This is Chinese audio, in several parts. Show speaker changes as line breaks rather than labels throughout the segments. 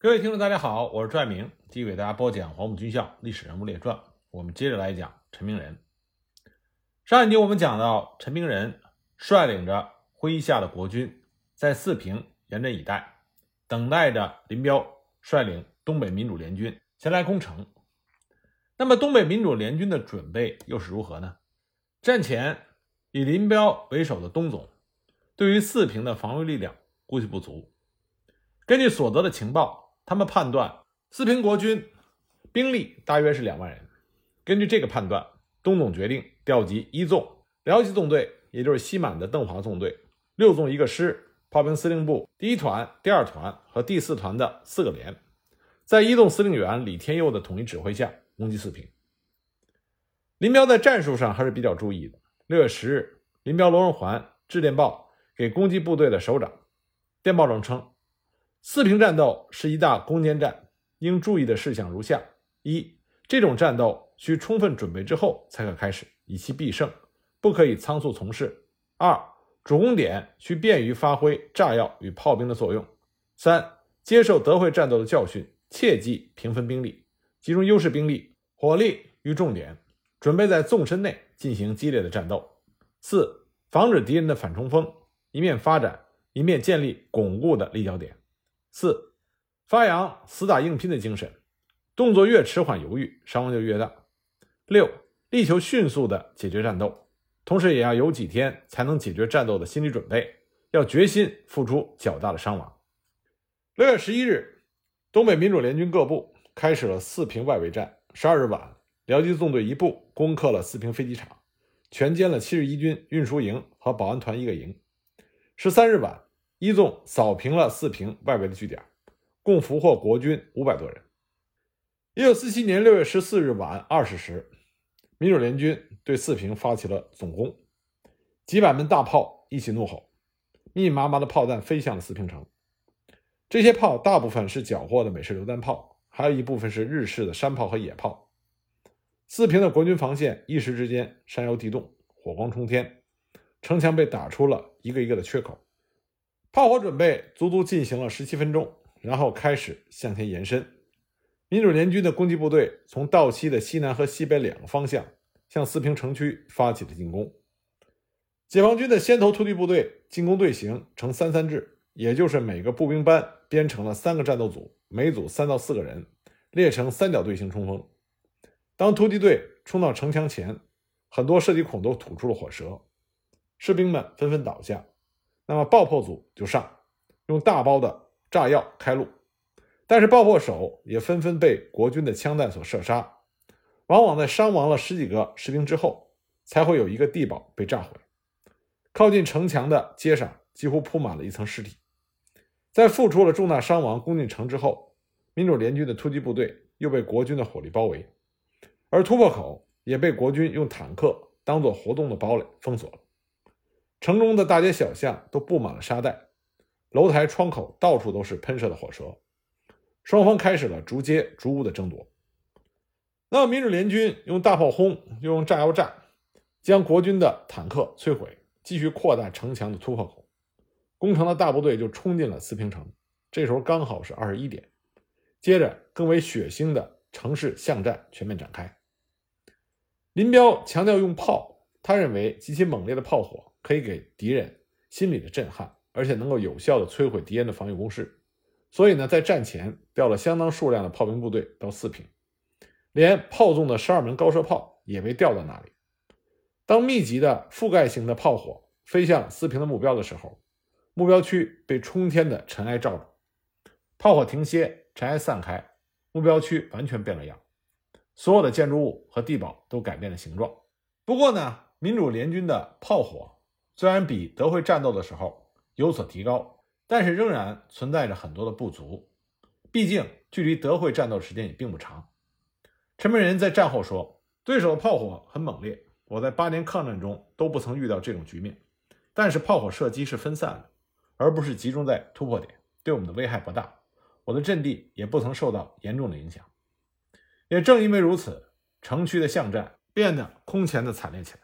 各位听众，大家好，我是拽明，继续给大家播讲《黄埔军校历史人物列传》。我们接着来讲陈明仁。上一集我们讲到，陈明仁率领着麾下的国军，在四平严阵以待，等待着林彪率领东北民主联军前来攻城。那么，东北民主联军的准备又是如何呢？战前以林彪为首的东总，对于四平的防御力量估计不足。根据所得的情报，他们判断四平国军兵力大约是两万人。根据这个判断，东总决定调集一纵、辽西纵队，也就是西满的邓华纵队，六纵一个师，炮兵司令部第一团、第二团和第四团的四个连，在一纵司令员李天佑的统一指挥下攻击四平。林彪在战术上还是比较注意的。六月十日，林彪、罗荣桓致电报给攻击部队的首长，电报中称。四平战斗是一大攻坚战，应注意的事项如下：一、这种战斗需充分准备之后才可开始，以其必胜，不可以仓促从事；二、主攻点需便于发挥炸药与炮兵的作用；三、接受德惠战斗的教训，切忌平分兵力，集中优势兵力、火力于重点，准备在纵深内进行激烈的战斗；四、防止敌人的反冲锋，一面发展，一面建立巩固的立脚点。四，发扬死打硬拼的精神，动作越迟缓犹豫，伤亡就越大。六，力求迅速的解决战斗，同时也要有几天才能解决战斗的心理准备，要决心付出较大的伤亡。六月十一日，东北民主联军各部开始了四平外围战。十二日晚，辽吉纵队一部攻克了四平飞机场，全歼了七十一军运输营和保安团一个营。十三日晚。一纵扫平了四平外围的据点，共俘获国军五百多人。一九四七年六月十四日晚二十时，民主联军对四平发起了总攻，几百门大炮一起怒吼，密密麻麻的炮弹飞向了四平城。这些炮大部分是缴获的美式榴弹炮，还有一部分是日式的山炮和野炮。四平的国军防线一时之间山摇地动，火光冲天，城墙被打出了一个一个的缺口。炮火准备足足进行了十七分钟，然后开始向前延伸。民主联军的攻击部队从道西的西南和西北两个方向向四平城区发起了进攻。解放军的先头突击部队进攻队形呈三三制，也就是每个步兵班编成了三个战斗组，每组三到四个人，列成三角队形冲锋。当突击队冲到城墙前，很多射击孔都吐出了火舌，士兵们纷纷倒下。那么爆破组就上，用大包的炸药开路，但是爆破手也纷纷被国军的枪弹所射杀，往往在伤亡了十几个士兵之后，才会有一个地堡被炸毁。靠近城墙的街上几乎铺满了一层尸体。在付出了重大伤亡攻进城之后，民主联军的突击部队又被国军的火力包围，而突破口也被国军用坦克当做活动的堡垒封锁了。城中的大街小巷都布满了沙袋，楼台窗口到处都是喷射的火舌，双方开始了逐街逐屋的争夺。那么，民主联军用大炮轰，又用炸药炸，将国军的坦克摧毁，继续扩大城墙的突破口。攻城的大部队就冲进了四平城，这时候刚好是二十一点。接着，更为血腥的城市巷战全面展开。林彪强调用炮，他认为极其猛烈的炮火。可以给敌人心理的震撼，而且能够有效的摧毁敌人的防御工事。所以呢，在战前调了相当数量的炮兵部队到四平，连炮纵的十二门高射炮也被调到那里。当密集的覆盖型的炮火飞向四平的目标的时候，目标区被冲天的尘埃罩住，炮火停歇，尘埃散开，目标区完全变了样，所有的建筑物和地堡都改变了形状。不过呢，民主联军的炮火。虽然比德惠战斗的时候有所提高，但是仍然存在着很多的不足。毕竟距离德惠战斗时间也并不长。陈明仁在战后说：“对手的炮火很猛烈，我在八年抗战中都不曾遇到这种局面。但是炮火射击是分散的，而不是集中在突破点，对我们的危害不大。我的阵地也不曾受到严重的影响。也正因为如此，城区的巷战变得空前的惨烈起来。”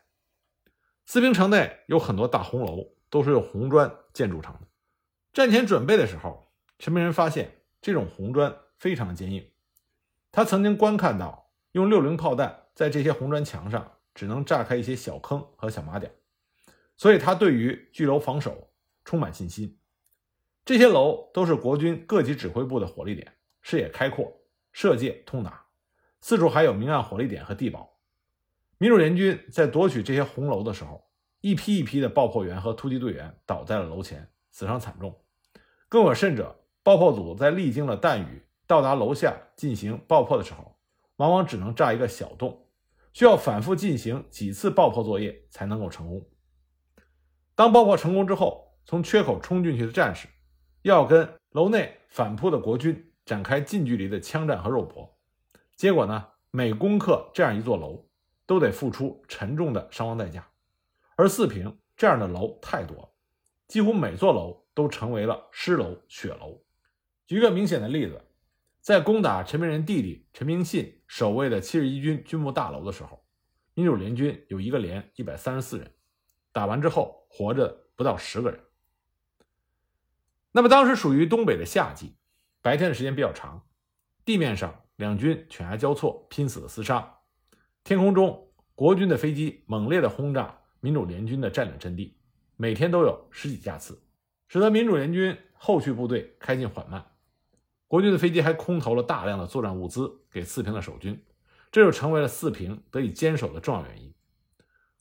四平城内有很多大红楼，都是用红砖建筑成的。战前准备的时候，陈明仁发现这种红砖非常坚硬。他曾经观看到用六零炮弹在这些红砖墙上只能炸开一些小坑和小麻点，所以他对于巨楼防守充满信心。这些楼都是国军各级指挥部的火力点，视野开阔，射界通达，四处还有明暗火力点和地堡。民主联军在夺取这些红楼的时候，一批一批的爆破员和突击队员倒在了楼前，死伤惨重。更有甚者，爆破组在历经了弹雨到达楼下进行爆破的时候，往往只能炸一个小洞，需要反复进行几次爆破作业才能够成功。当爆破成功之后，从缺口冲进去的战士。要跟楼内反扑的国军展开近距离的枪战和肉搏，结果呢，每攻克这样一座楼，都得付出沉重的伤亡代价。而四平这样的楼太多了，几乎每座楼都成为了尸楼、血楼。举个明显的例子，在攻打陈明仁弟弟陈明信守卫的七十一军军部大楼的时候，民主联军有一个连一百三十四人，打完之后活着不到十个人。那么当时属于东北的夏季，白天的时间比较长，地面上两军犬牙交错，拼死的厮杀。天空中，国军的飞机猛烈的轰炸民主联军的占领阵地，每天都有十几架次，使得民主联军后续部队开进缓慢。国军的飞机还空投了大量的作战物资给四平的守军，这就成为了四平得以坚守的重要原因。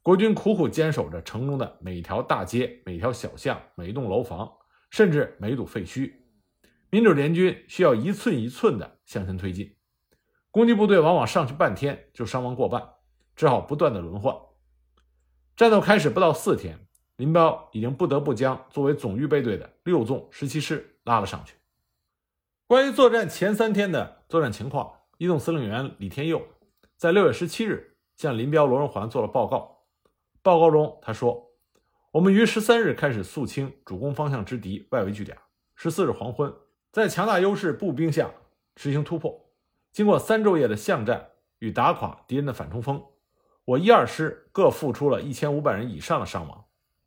国军苦苦坚守着城中的每条大街、每条小巷、每一栋楼房。甚至每堵废墟，民主联军需要一寸一寸地向前推进，攻击部队往往上去半天就伤亡过半，只好不断的轮换。战斗开始不到四天，林彪已经不得不将作为总预备队的六纵十七师拉了上去。关于作战前三天的作战情况，一纵司令员李天佑在六月十七日向林彪、罗荣桓做了报告。报告中他说。我们于十三日开始肃清主攻方向之敌外围据点。十四日黄昏，在强大优势步兵下实行突破。经过三昼夜的巷战与打垮敌人的反冲锋，我一二师各付出了一千五百人以上的伤亡。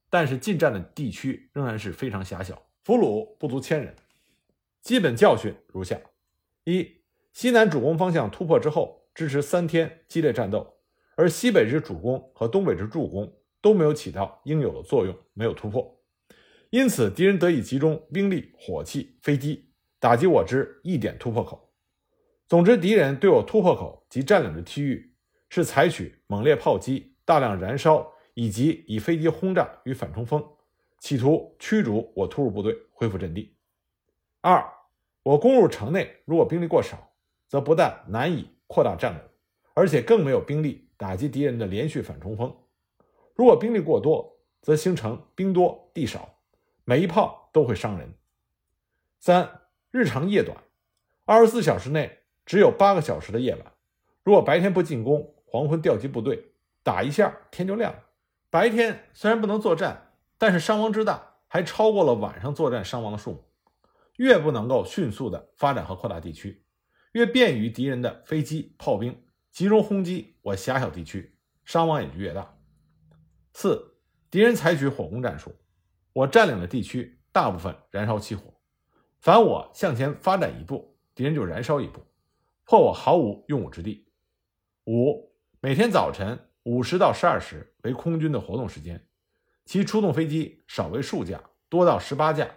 但是进占的地区仍然是非常狭小，俘虏不足千人。基本教训如下：一、西南主攻方向突破之后，支持三天激烈战斗，而西北之主攻和东北之助攻。都没有起到应有的作用，没有突破，因此敌人得以集中兵力、火器、飞机打击我之一点突破口。总之，敌人对我突破口及占领的区域是采取猛烈炮击、大量燃烧以及以飞机轰炸与反冲锋，企图驱逐我突入部队，恢复阵地。二，我攻入城内，如果兵力过少，则不但难以扩大战果，而且更没有兵力打击敌人的连续反冲锋。如果兵力过多，则形成兵多地少，每一炮都会伤人。三日长夜短，二十四小时内只有八个小时的夜晚。如果白天不进攻，黄昏调集部队，打一下天就亮了。白天虽然不能作战，但是伤亡之大还超过了晚上作战伤亡的数目。越不能够迅速的发展和扩大地区，越便于敌人的飞机炮兵集中轰击我狭小地区，伤亡也就越大。四，敌人采取火攻战术，我占领的地区大部分燃烧起火，凡我向前发展一步，敌人就燃烧一步，迫我毫无用武之地。五，每天早晨五时到十二时为空军的活动时间，其出动飞机少为数架，多到十八架，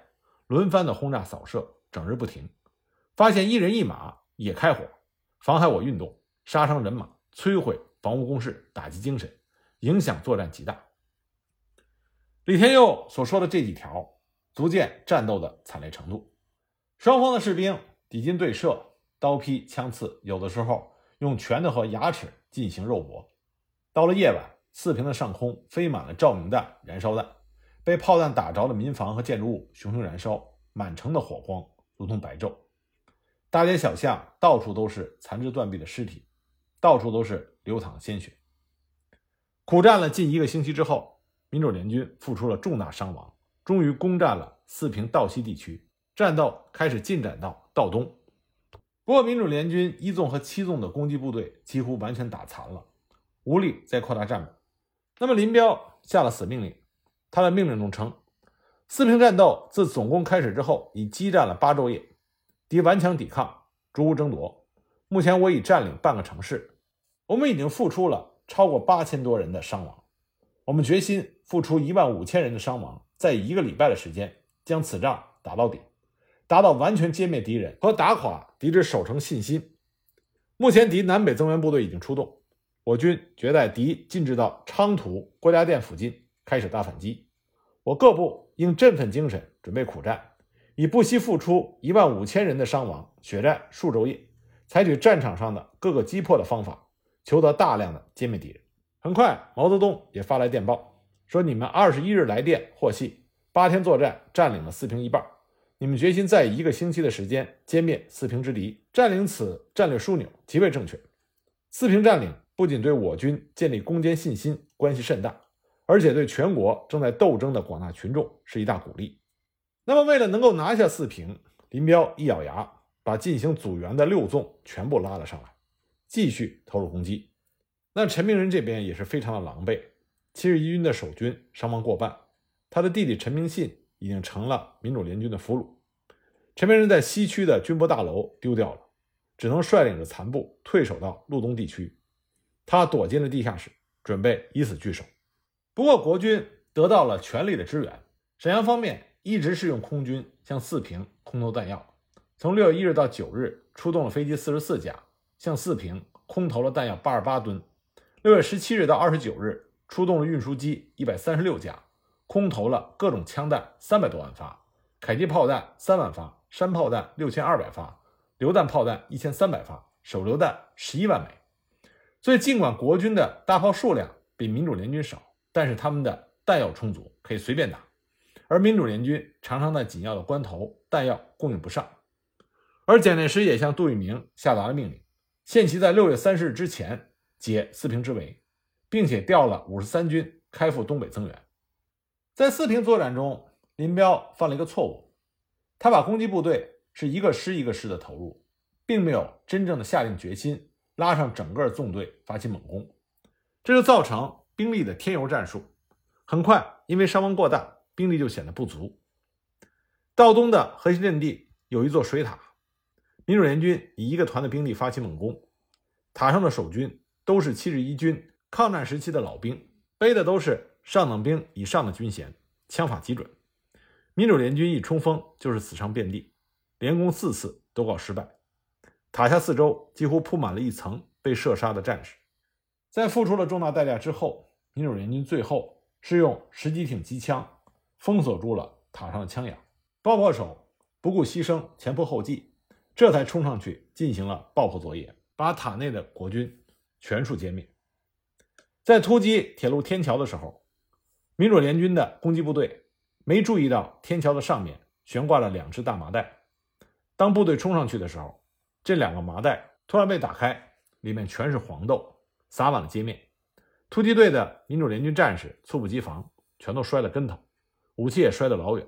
轮番的轰炸扫射，整日不停。发现一人一马也开火，妨害我运动，杀伤人马，摧毁防务工事，打击精神，影响作战极大。李天佑所说的这几条，足见战斗的惨烈程度。双方的士兵抵近对射，刀劈枪刺，有的时候用拳头和牙齿进行肉搏。到了夜晚，四平的上空飞满了照明弹、燃烧弹，被炮弹打着的民房和建筑物熊熊燃烧，满城的火光如同白昼。大街小巷到处都是残肢断臂的尸体，到处都是流淌的鲜血。苦战了近一个星期之后。民主联军付出了重大伤亡，终于攻占了四平道西地区，战斗开始进展到道东。不过，民主联军一纵和七纵的攻击部队几乎完全打残了，无力再扩大战果。那么，林彪下了死命令，他的命令中称：四平战斗自总攻开始之后，已激战了八昼夜，敌顽强抵抗，逐无争夺。目前我已占领半个城市，我们已经付出了超过八千多人的伤亡。我们决心付出一万五千人的伤亡，在一个礼拜的时间将此仗打到底，达到完全歼灭敌人和打垮敌之守城信心。目前敌南北增援部队已经出动，我军决在敌进至到昌图郭家店附近开始大反击。我各部应振奋精神，准备苦战，以不惜付出一万五千人的伤亡，血战数昼夜，采取战场上的各个击破的方法，求得大量的歼灭敌人。很快，毛泽东也发来电报，说：“你们二十一日来电获悉，八天作战占领了四平一半。你们决心在一个星期的时间歼灭四平之敌，占领此战略枢纽极为正确。四平占领不仅对我军建立攻坚信心关系甚大，而且对全国正在斗争的广大群众是一大鼓励。那么，为了能够拿下四平，林彪一咬牙，把进行阻援的六纵全部拉了上来，继续投入攻击。”那陈明仁这边也是非常的狼狈，七十一军的守军伤亡过半，他的弟弟陈明信已经成了民主联军的俘虏。陈明仁在西区的军部大楼丢掉了，只能率领着残部退守到路东地区。他躲进了地下室，准备以死拒守。不过国军得到了全力的支援，沈阳方面一直是用空军向四平空投弹药，从六月一日到九日，出动了飞机四十四架向四平空投了弹药八十八吨。六月十七日到二十九日，出动了运输机一百三十六架，空投了各种枪弹三百多万发，迫击炮弹三万发，山炮弹六千二百发，榴弹炮弹一千三百发，手榴弹十一万枚。所以，尽管国军的大炮数量比民主联军少，但是他们的弹药充足，可以随便打。而民主联军常常在紧要的关头，弹药供应不上。而蒋介石也向杜聿明下达了命令，限其在六月三十日之前。解四平之围，并且调了五十三军开赴东北增援。在四平作战中，林彪犯了一个错误，他把攻击部队是一个师一个师的投入，并没有真正的下定决心拉上整个纵队发起猛攻，这就造成兵力的添油战术。很快，因为伤亡过大，兵力就显得不足。道东的核心阵地有一座水塔，民主联军以一个团的兵力发起猛攻，塔上的守军。都是七十一军抗战时期的老兵，背的都是上等兵以上的军衔，枪法极准。民主联军一冲锋就是死伤遍地，连攻四次都告失败。塔下四周几乎铺满了一层被射杀的战士。在付出了重大代价之后，民主联军最后是用十几挺机枪封锁住了塔上的枪眼，爆破手不顾牺牲，前仆后继，这才冲上去进行了爆破作业，把塔内的国军。全数歼灭。在突击铁路天桥的时候，民主联军的攻击部队没注意到天桥的上面悬挂了两只大麻袋。当部队冲上去的时候，这两个麻袋突然被打开，里面全是黄豆，撒满了街面。突击队的民主联军战士猝不及防，全都摔了跟头，武器也摔得老远，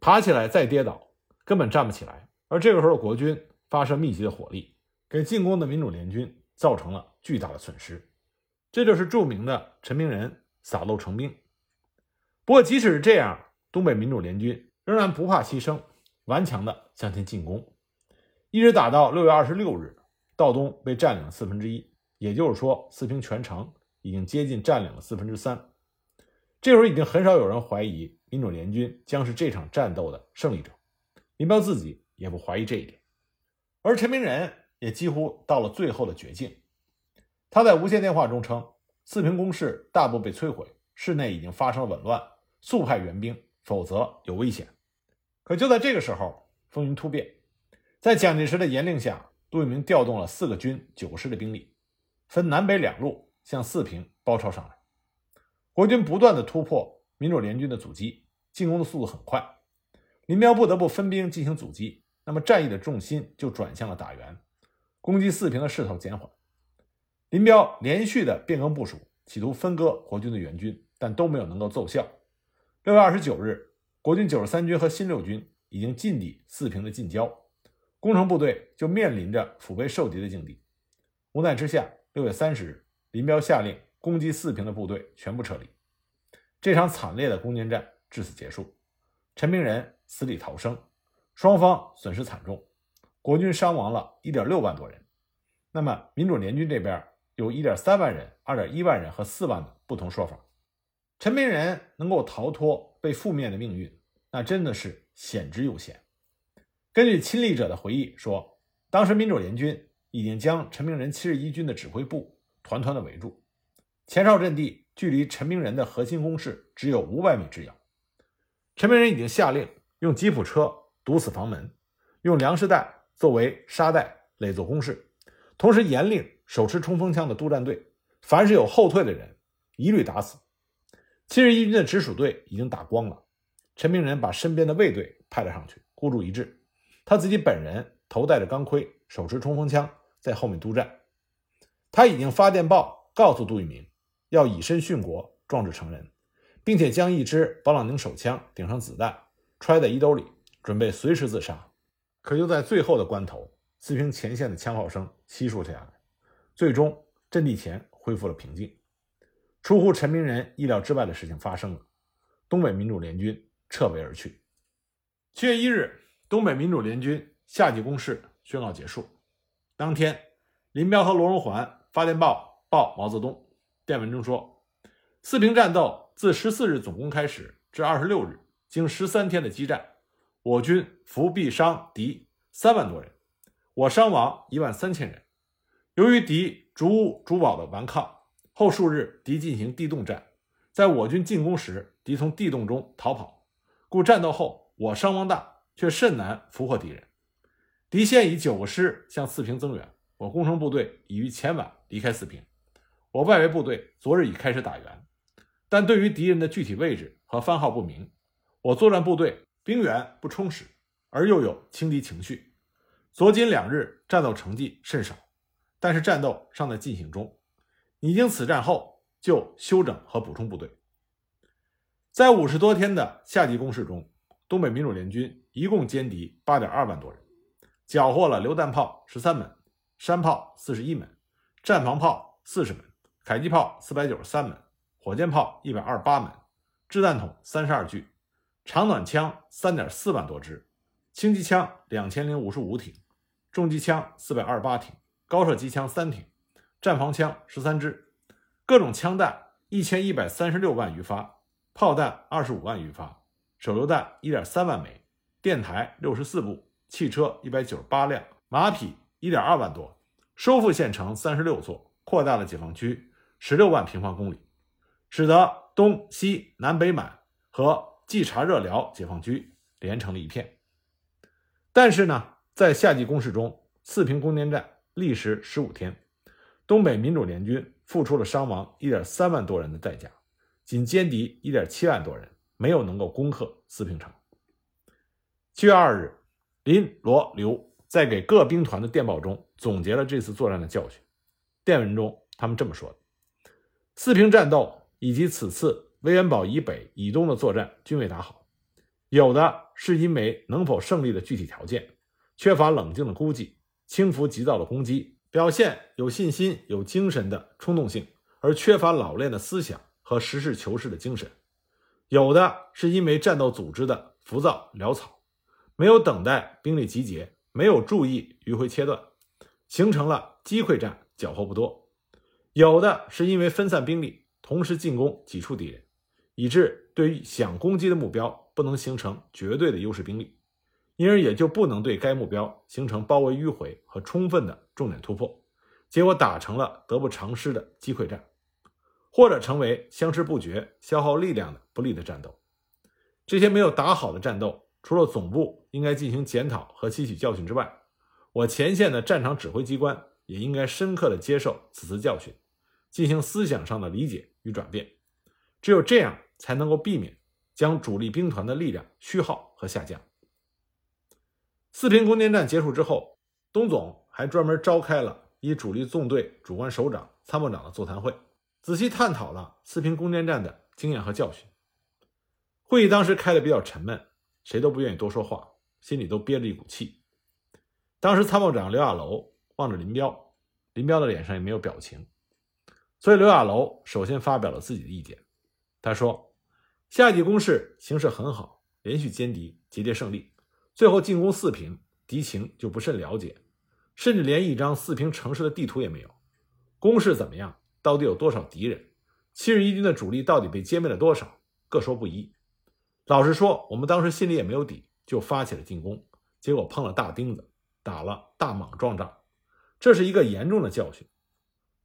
爬起来再跌倒，根本站不起来。而这个时候，国军发射密集的火力，给进攻的民主联军。造成了巨大的损失，这就是著名的陈明仁洒漏成兵。不过，即使是这样，东北民主联军仍然不怕牺牲，顽强地向前进攻，一直打到六月二十六日，道东被占领了四分之一，也就是说，四平全城已经接近占领了四分之三。这时候已经很少有人怀疑民主联军将是这场战斗的胜利者，林彪自己也不怀疑这一点，而陈明仁。也几乎到了最后的绝境。他在无线电话中称：“四平工事大部被摧毁，市内已经发生了紊乱，速派援兵，否则有危险。”可就在这个时候，风云突变，在蒋介石的严令下，杜聿明调动了四个军、九个师的兵力，分南北两路向四平包抄上来。国军不断的突破民主联军的阻击，进攻的速度很快。林彪不得不分兵进行阻击，那么战役的重心就转向了打援。攻击四平的势头减缓，林彪连续的变更部署，企图分割国军的援军，但都没有能够奏效。六月二十九日，国军九十三军和新六军已经进抵四平的近郊，攻城部队就面临着腹背受敌的境地。无奈之下，六月三十日，林彪下令攻击四平的部队全部撤离。这场惨烈的攻坚战至此结束，陈明仁死里逃生，双方损失惨重。国军伤亡了1.6万多人。那么民主联军这边有1.3万人、2.1万人和4万的不同说法。陈明仁能够逃脱被覆灭的命运，那真的是险之又险。根据亲历者的回忆说，当时民主联军已经将陈明仁七十一军的指挥部团团的围住，前哨阵地距离陈明仁的核心工事只有五百米之遥。陈明仁已经下令用吉普车堵死房门，用粮食袋作为沙袋垒作工事，同时严令手持冲锋枪的督战队，凡是有后退的人，一律打死。七十一军的直属队已经打光了，陈明仁把身边的卫队派了上去，孤注一掷。他自己本人头戴着钢盔，手持冲锋枪，在后面督战。他已经发电报告诉杜聿明，要以身殉国，壮志成仁，并且将一支保朗宁手枪顶上子弹，揣在衣兜里，准备随时自杀。可就在最后的关头，四平前线的枪炮声悉数下来，最终阵地前恢复了平静。出乎陈明仁意料之外的事情发生了，东北民主联军撤围而去。七月一日。东北民主联军夏季攻势宣告结束。当天，林彪和罗荣桓发电报报毛泽东，电文中说：“四平战斗自十四日总攻开始至二十六日，经十三天的激战，我军伏毙伤敌三万多人，我伤亡一万三千人。由于敌逐物逐堡的顽抗，后数日敌进行地动战，在我军进攻时，敌从地洞中逃跑，故战斗后我伤亡大。”却甚难俘获敌人。敌现以九个师向四平增援，我攻城部队已于前晚离开四平。我外围部队昨日已开始打援，但对于敌人的具体位置和番号不明。我作战部队兵员不充实，而又有轻敌情绪。昨今两日战斗成绩甚少，但是战斗尚在进行中。拟经此战后就休整和补充部队。在五十多天的夏季攻势中。东北民主联军一共歼敌八点二万多人，缴获了榴弹炮十三门、山炮四十一门、战防炮四十门、迫击炮四百九十三门、火箭炮一百二十八门、掷弹筒三十二具、长短枪三点四万多支、轻机枪两千零五十五挺、重机枪四百二十八挺、高射机枪三挺、战防枪十三支、各种枪弹一千一百三十六万余发、炮弹二十五万余发。手榴弹一点三万枚，电台六十四部，汽车一百九十八辆，马匹一点二万多，收复县城三十六座，扩大了解放区十六万平方公里，使得东西南北满和冀察热辽解放区连成了一片。但是呢，在夏季攻势中，四平攻坚战历时十五天，东北民主联军付出了伤亡一点三万多人的代价，仅歼敌一点七万多人。没有能够攻克四平城。七月二日，林、罗、刘在给各兵团的电报中总结了这次作战的教训。电文中，他们这么说的：四平战斗以及此次威远堡以北、以东的作战均未打好，有的是因为能否胜利的具体条件，缺乏冷静的估计，轻浮急躁的攻击，表现有信心、有精神的冲动性，而缺乏老练的思想和实事求是的精神。有的是因为战斗组织的浮躁潦草，没有等待兵力集结，没有注意迂回切断，形成了击溃战，缴获不多；有的是因为分散兵力，同时进攻几处敌人，以致对于想攻击的目标不能形成绝对的优势兵力，因而也就不能对该目标形成包围迂回和充分的重点突破，结果打成了得不偿失的击溃战。或者成为相持不绝、消耗力量的不利的战斗。这些没有打好的战斗，除了总部应该进行检讨和吸取教训之外，我前线的战场指挥机关也应该深刻的接受此次教训，进行思想上的理解与转变。只有这样，才能够避免将主力兵团的力量虚耗和下降。四平攻坚战结束之后，东总还专门召开了以主力纵队主官首长、参谋长的座谈会。仔细探讨了四平攻坚战的经验和教训。会议当时开的比较沉闷，谁都不愿意多说话，心里都憋着一股气。当时参谋长刘亚楼望着林彪，林彪的脸上也没有表情，所以刘亚楼首先发表了自己的意见。他说：“夏季攻势形势很好，连续歼敌，节节胜利，最后进攻四平，敌情就不甚了解，甚至连一张四平城市的地图也没有。攻势怎么样？到底有多少敌人？七十一军的主力到底被歼灭了多少？各说不一。老实说，我们当时心里也没有底，就发起了进攻，结果碰了大钉子，打了大莽撞仗，这是一个严重的教训。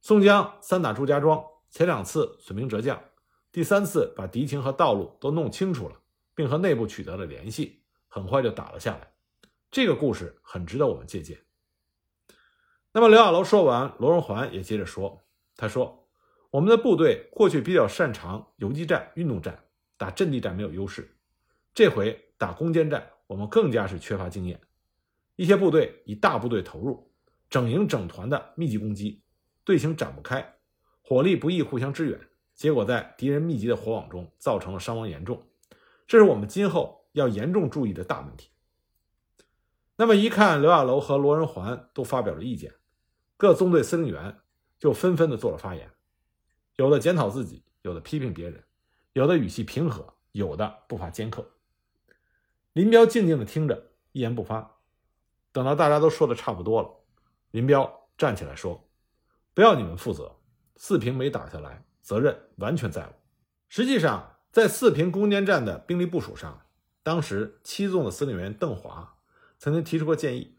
宋江三打祝家庄，前两次损兵折将，第三次把敌情和道路都弄清楚了，并和内部取得了联系，很快就打了下来。这个故事很值得我们借鉴。那么刘亚楼说完，罗荣桓也接着说：“他说，我们的部队过去比较擅长游击战、运动战，打阵地战没有优势。这回打攻坚战，我们更加是缺乏经验。一些部队以大部队投入，整营整团的密集攻击，队形展不开，火力不易互相支援，结果在敌人密集的火网中造成了伤亡严重。这是我们今后要严重注意的大问题。”那么一看，刘亚楼和罗仁桓都发表了意见，各纵队司令员就纷纷的做了发言，有的检讨自己，有的批评别人，有的语气平和，有的不乏尖刻。林彪静静的听着，一言不发。等到大家都说的差不多了，林彪站起来说：“不要你们负责，四平没打下来，责任完全在我。”实际上，在四平攻坚战的兵力部署上，当时七纵的司令员邓华。曾经提出过建议，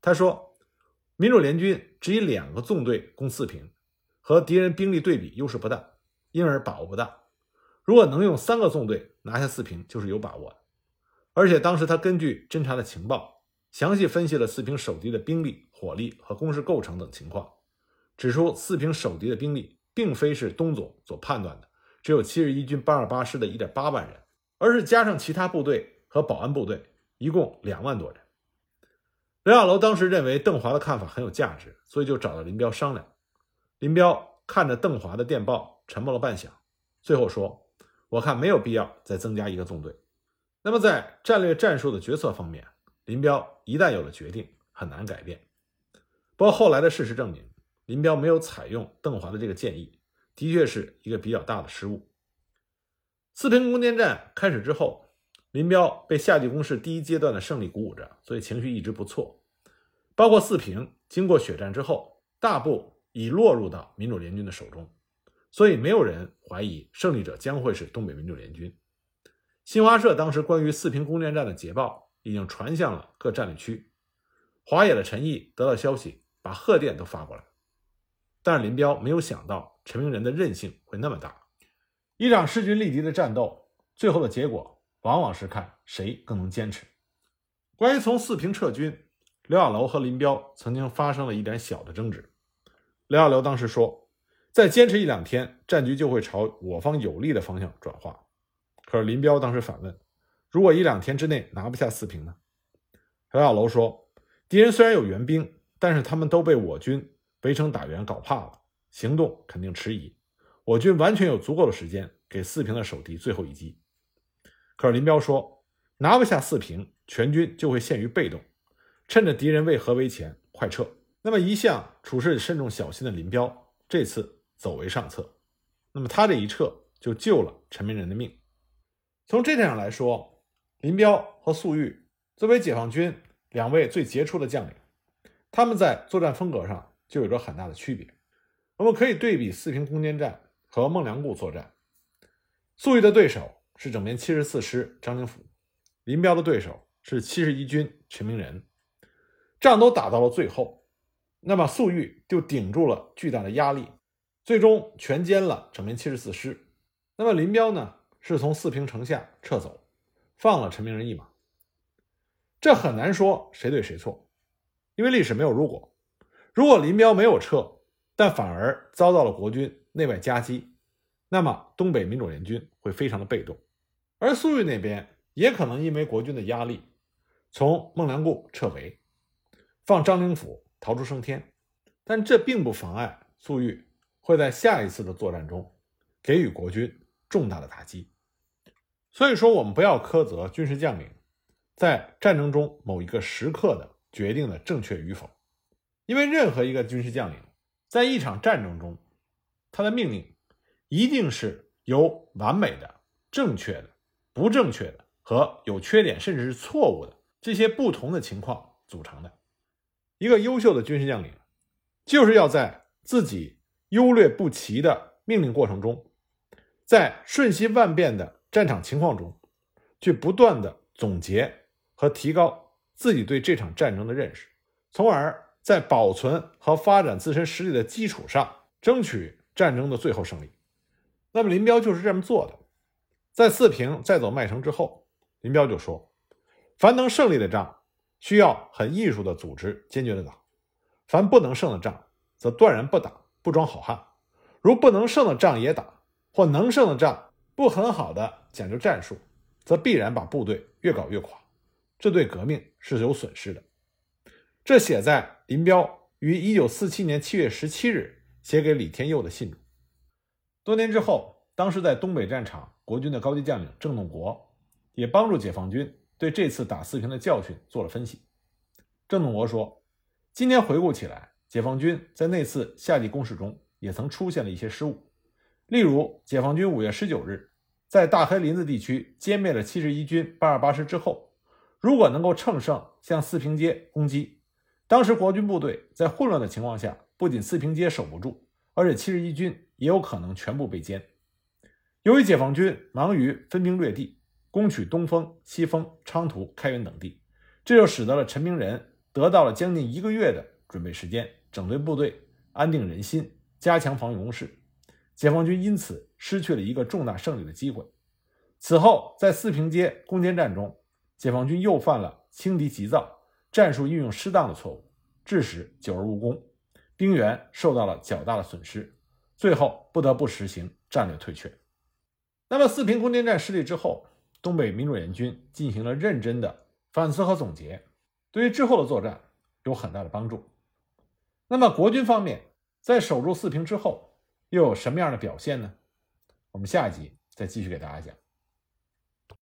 他说：“民主联军只以两个纵队攻四平，和敌人兵力对比优势不大，因而把握不大。如果能用三个纵队拿下四平，就是有把握的。而且当时他根据侦查的情报，详细分析了四平守敌的兵力、火力和工事构成等情况，指出四平守敌的兵力并非是东总所判断的，只有七十一军八二八师的一点八万人，而是加上其他部队和保安部队，一共两万多人。”刘亚楼当时认为邓华的看法很有价值，所以就找到林彪商量。林彪看着邓华的电报，沉默了半晌，最后说：“我看没有必要再增加一个纵队。”那么在战略战术的决策方面，林彪一旦有了决定，很难改变。不过后来的事实证明，林彪没有采用邓华的这个建议，的确是一个比较大的失误。四平攻坚战开始之后。林彪被夏季攻势第一阶段的胜利鼓舞着，所以情绪一直不错。包括四平，经过血战之后，大部已落入到民主联军的手中，所以没有人怀疑胜利者将会是东北民主联军。新华社当时关于四平攻坚战的捷报已经传向了各战略区，华野的陈毅得到消息，把贺电都发过来。但是林彪没有想到陈明仁的韧性会那么大，一场势均力敌的战斗，最后的结果。往往是看谁更能坚持。关于从四平撤军，刘亚楼和林彪曾经发生了一点小的争执。刘亚楼当时说：“再坚持一两天，战局就会朝我方有利的方向转化。”可是林彪当时反问：“如果一两天之内拿不下四平呢？”刘亚楼说：“敌人虽然有援兵，但是他们都被我军围城打援搞怕了，行动肯定迟疑。我军完全有足够的时间给四平的守敌最后一击。”可是林彪说，拿不下四平，全军就会陷于被动，趁着敌人为合围前，快撤。那么一向处事慎重小心的林彪，这次走为上策。那么他这一撤，就救了陈明仁的命。从这点上来说，林彪和粟裕作为解放军两位最杰出的将领，他们在作战风格上就有着很大的区别。我们可以对比四平攻坚战和孟良崮作战，粟裕的对手。是整编七十四师张灵甫，林彪的对手是七十一军陈明仁，仗都打到了最后，那么粟裕就顶住了巨大的压力，最终全歼了整编七十四师。那么林彪呢，是从四平城下撤走，放了陈明仁一马。这很难说谁对谁错，因为历史没有如果。如果林彪没有撤，但反而遭到了国军内外夹击，那么东北民主联军会非常的被动。而粟裕那边也可能因为国军的压力，从孟良崮撤围，放张灵甫逃出升天，但这并不妨碍粟裕会在下一次的作战中给予国军重大的打击。所以说，我们不要苛责军事将领在战争中某一个时刻的决定的正确与否，因为任何一个军事将领在一场战争中，他的命令一定是由完美的、正确的。不正确的和有缺点，甚至是错误的这些不同的情况组成的。一个优秀的军事将领，就是要在自己优劣不齐的命令过程中，在瞬息万变的战场情况中，去不断的总结和提高自己对这场战争的认识，从而在保存和发展自身实力的基础上，争取战争的最后胜利。那么林彪就是这么做的。在四平再走麦城之后，林彪就说：“凡能胜利的仗。”需要很艺术的组织，坚决的打。凡不能胜的仗，则断然不打，不装好汉。如不能胜的仗也打，或能胜的仗不很好的讲究战术，则必然把部队越搞越垮，这对革命是有损失的。这写在林彪于一九四七年七月十七日写给李天佑的信中。多年之后，当时在东北战场国军的高级将领郑洞国，也帮助解放军。对这次打四平的教训做了分析。郑洞国说：“今天回顾起来，解放军在那次夏季攻势中也曾出现了一些失误。例如，解放军五月十九日在大黑林子地区歼灭了七十一军八二八师之后，如果能够乘胜向四平街攻击，当时国军部队在混乱的情况下，不仅四平街守不住，而且七十一军也有可能全部被歼。由于解放军忙于分兵略地。”攻取东风、西风、昌图、开原等地，这就使得了陈明仁得到了将近一个月的准备时间，整顿部队、安定人心、加强防御工事。解放军因此失去了一个重大胜利的机会。此后，在四平街攻坚战中，解放军又犯了轻敌急躁、战术运用失当的错误，致使久而无功，兵员受到了较大的损失，最后不得不实行战略退却。那么，四平攻坚战失利之后，东北民主联军进行了认真的反思和总结，对于之后的作战有很大的帮助。那么国军方面在守住四平之后，又有什么样的表现呢？我们下一集再继续给大家讲。